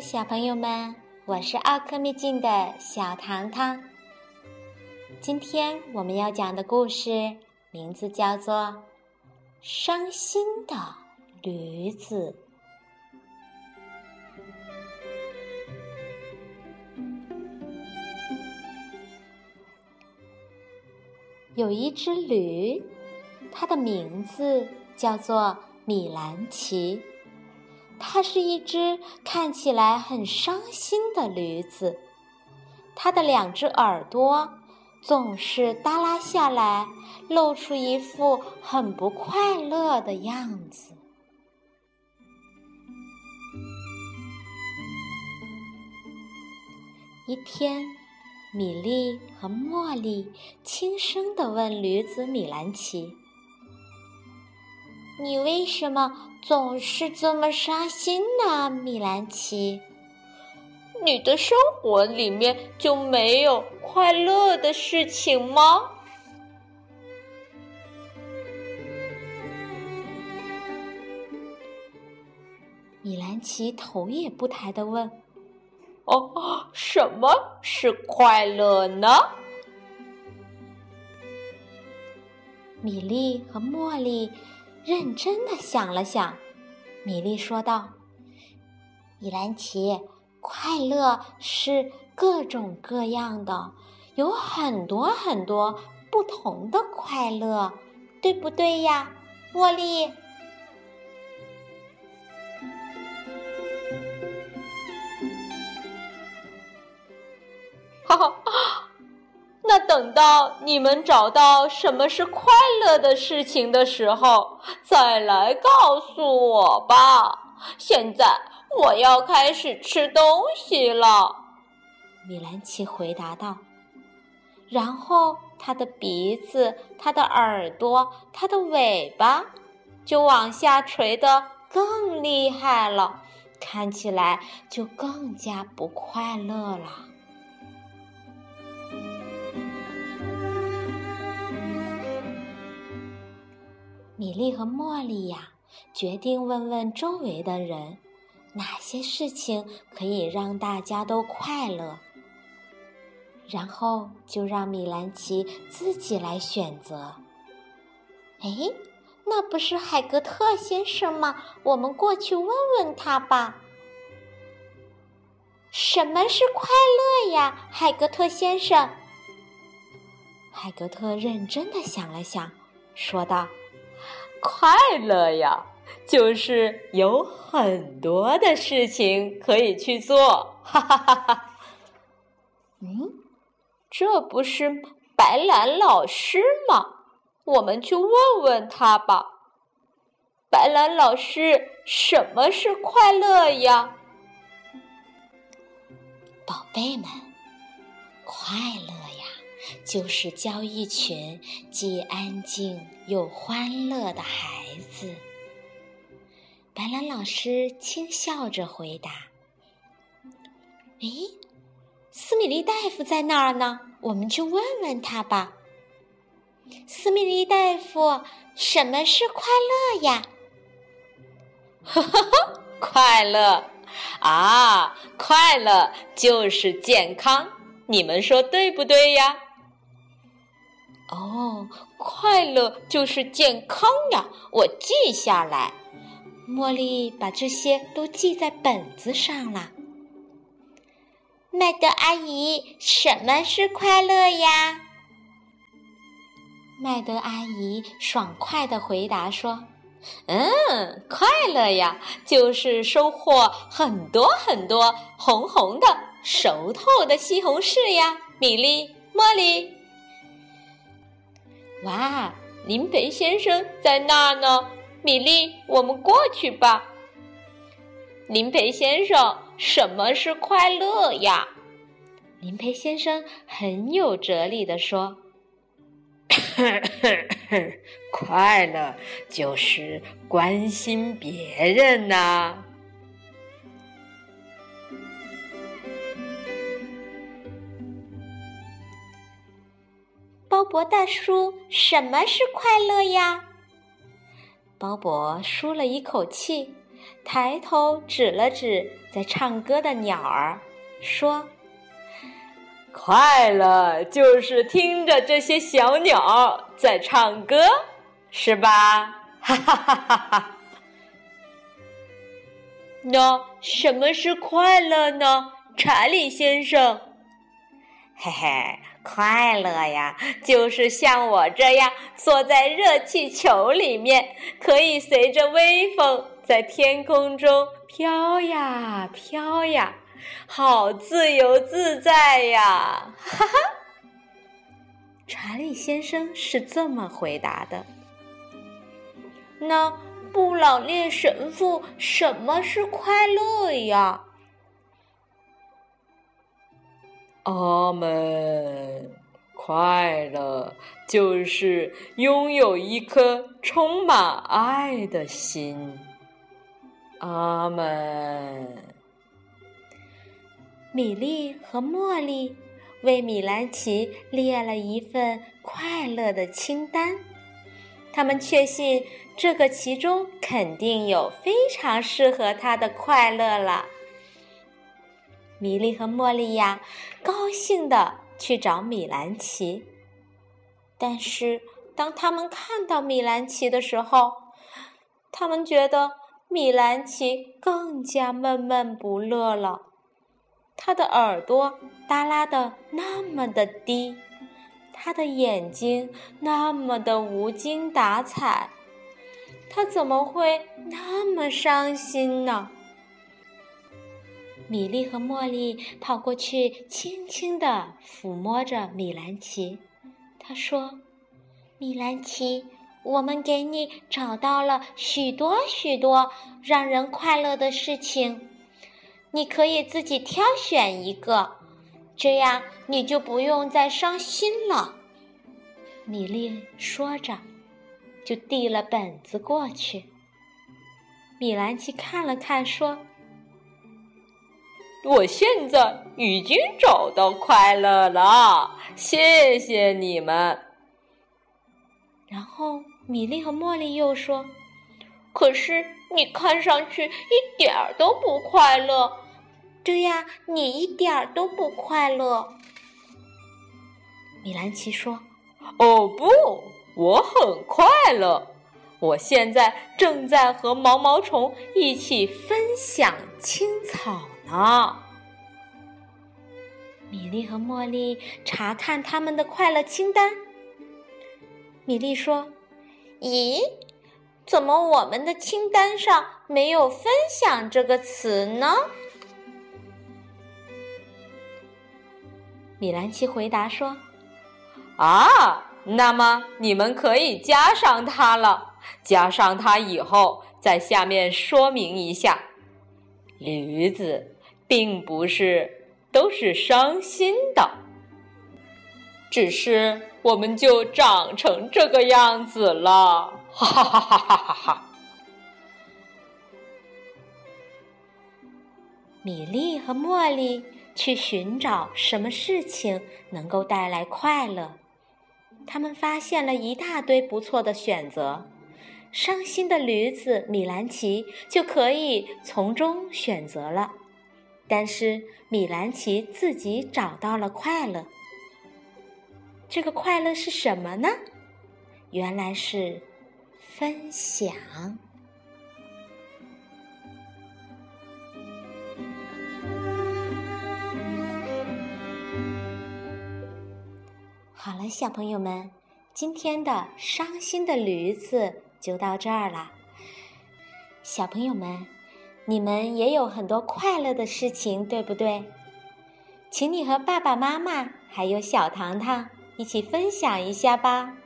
小朋友们，我是奥克秘境的小糖糖。今天我们要讲的故事名字叫做《伤心的驴子》。有一只驴，它的名字叫做米兰奇。它是一只看起来很伤心的驴子，它的两只耳朵总是耷拉下来，露出一副很不快乐的样子。一天，米莉和茉莉轻声地问驴子米兰奇。你为什么总是这么伤心呢，米兰奇？你的生活里面就没有快乐的事情吗？米兰奇头也不抬的问：“哦，什么是快乐呢？”米莉和茉莉。认真的想了想，米莉说道：“米兰奇，快乐是各种各样的，有很多很多不同的快乐，对不对呀，茉莉？”哈哈。等到你们找到什么是快乐的事情的时候，再来告诉我吧。现在我要开始吃东西了。”米兰奇回答道。然后他的鼻子、他的耳朵、他的尾巴就往下垂得更厉害了，看起来就更加不快乐了。米莉和茉莉呀，决定问问周围的人，哪些事情可以让大家都快乐。然后就让米兰奇自己来选择。哎，那不是海格特先生吗？我们过去问问他吧。什么是快乐呀，海格特先生？海格特认真的想了想，说道。快乐呀，就是有很多的事情可以去做，哈哈哈哈。嗯，这不是白兰老师吗？我们去问问他吧。白兰老师，什么是快乐呀？宝贝们，快乐呀！就是教一群既安静又欢乐的孩子。白兰老师轻笑着回答：“诶，斯米利大夫在那儿呢，我们去问问他吧。”斯米利大夫，什么是快乐呀？哈哈哈，快乐啊，快乐就是健康，你们说对不对呀？哦，快乐就是健康呀！我记下来。茉莉把这些都记在本子上了。麦德阿姨，什么是快乐呀？麦德阿姨爽快的回答说：“嗯，快乐呀，就是收获很多很多红红的、熟透的西红柿呀！”米莉，茉莉。哇，林培先生在那儿呢，米莉，我们过去吧。林培先生，什么是快乐呀？林培先生很有哲理的说：“ 快乐就是关心别人呐。”勃大叔，什么是快乐呀？鲍勃舒了一口气，抬头指了指在唱歌的鸟儿，说：“快乐就是听着这些小鸟在唱歌，是吧？” 哈哈哈哈哈！那什么是快乐呢，查理先生？嘿嘿，快乐呀，就是像我这样坐在热气球里面，可以随着微风在天空中飘呀飘呀，好自由自在呀！哈哈，查理先生是这么回答的。那布朗列神父，什么是快乐呀？阿门，快乐就是拥有一颗充满爱的心。阿门。米莉和茉莉为米兰奇列了一份快乐的清单，他们确信。这个其中肯定有非常适合他的快乐了。米莉和茉莉呀，高兴的去找米兰奇。但是当他们看到米兰奇的时候，他们觉得米兰奇更加闷闷不乐了。他的耳朵耷拉的那么的低，他的眼睛那么的无精打采。他怎么会那么伤心呢？米莉和茉莉跑过去，轻轻地抚摸着米兰奇。他说：“米兰奇，我们给你找到了许多许多让人快乐的事情，你可以自己挑选一个，这样你就不用再伤心了。”米莉说着。就递了本子过去。米兰奇看了看，说：“我现在已经找到快乐了，谢谢你们。”然后米莉和茉莉又说：“可是你看上去一点儿都不快乐。”“对呀，你一点儿都不快乐。”米兰奇说：“哦不。”我很快乐，我现在正在和毛毛虫一起分享青草呢。米莉和茉莉查看他们的快乐清单。米莉说：“咦，怎么我们的清单上没有‘分享’这个词呢？”米兰奇回答说：“啊。”那么你们可以加上它了。加上它以后，在下面说明一下：驴子并不是都是伤心的，只是我们就长成这个样子了。哈哈哈哈哈哈！米莉和茉莉去寻找什么事情能够带来快乐。他们发现了一大堆不错的选择，伤心的驴子米兰奇就可以从中选择了。但是米兰奇自己找到了快乐，这个快乐是什么呢？原来是分享。好了，小朋友们，今天的伤心的驴子就到这儿了。小朋友们，你们也有很多快乐的事情，对不对？请你和爸爸妈妈还有小糖糖一起分享一下吧。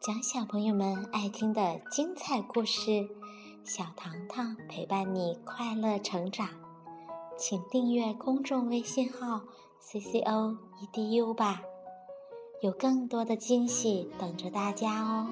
讲小朋友们爱听的精彩故事，小糖糖陪伴你快乐成长。请订阅公众微信号 “cco edu” 吧，有更多的惊喜等着大家哦。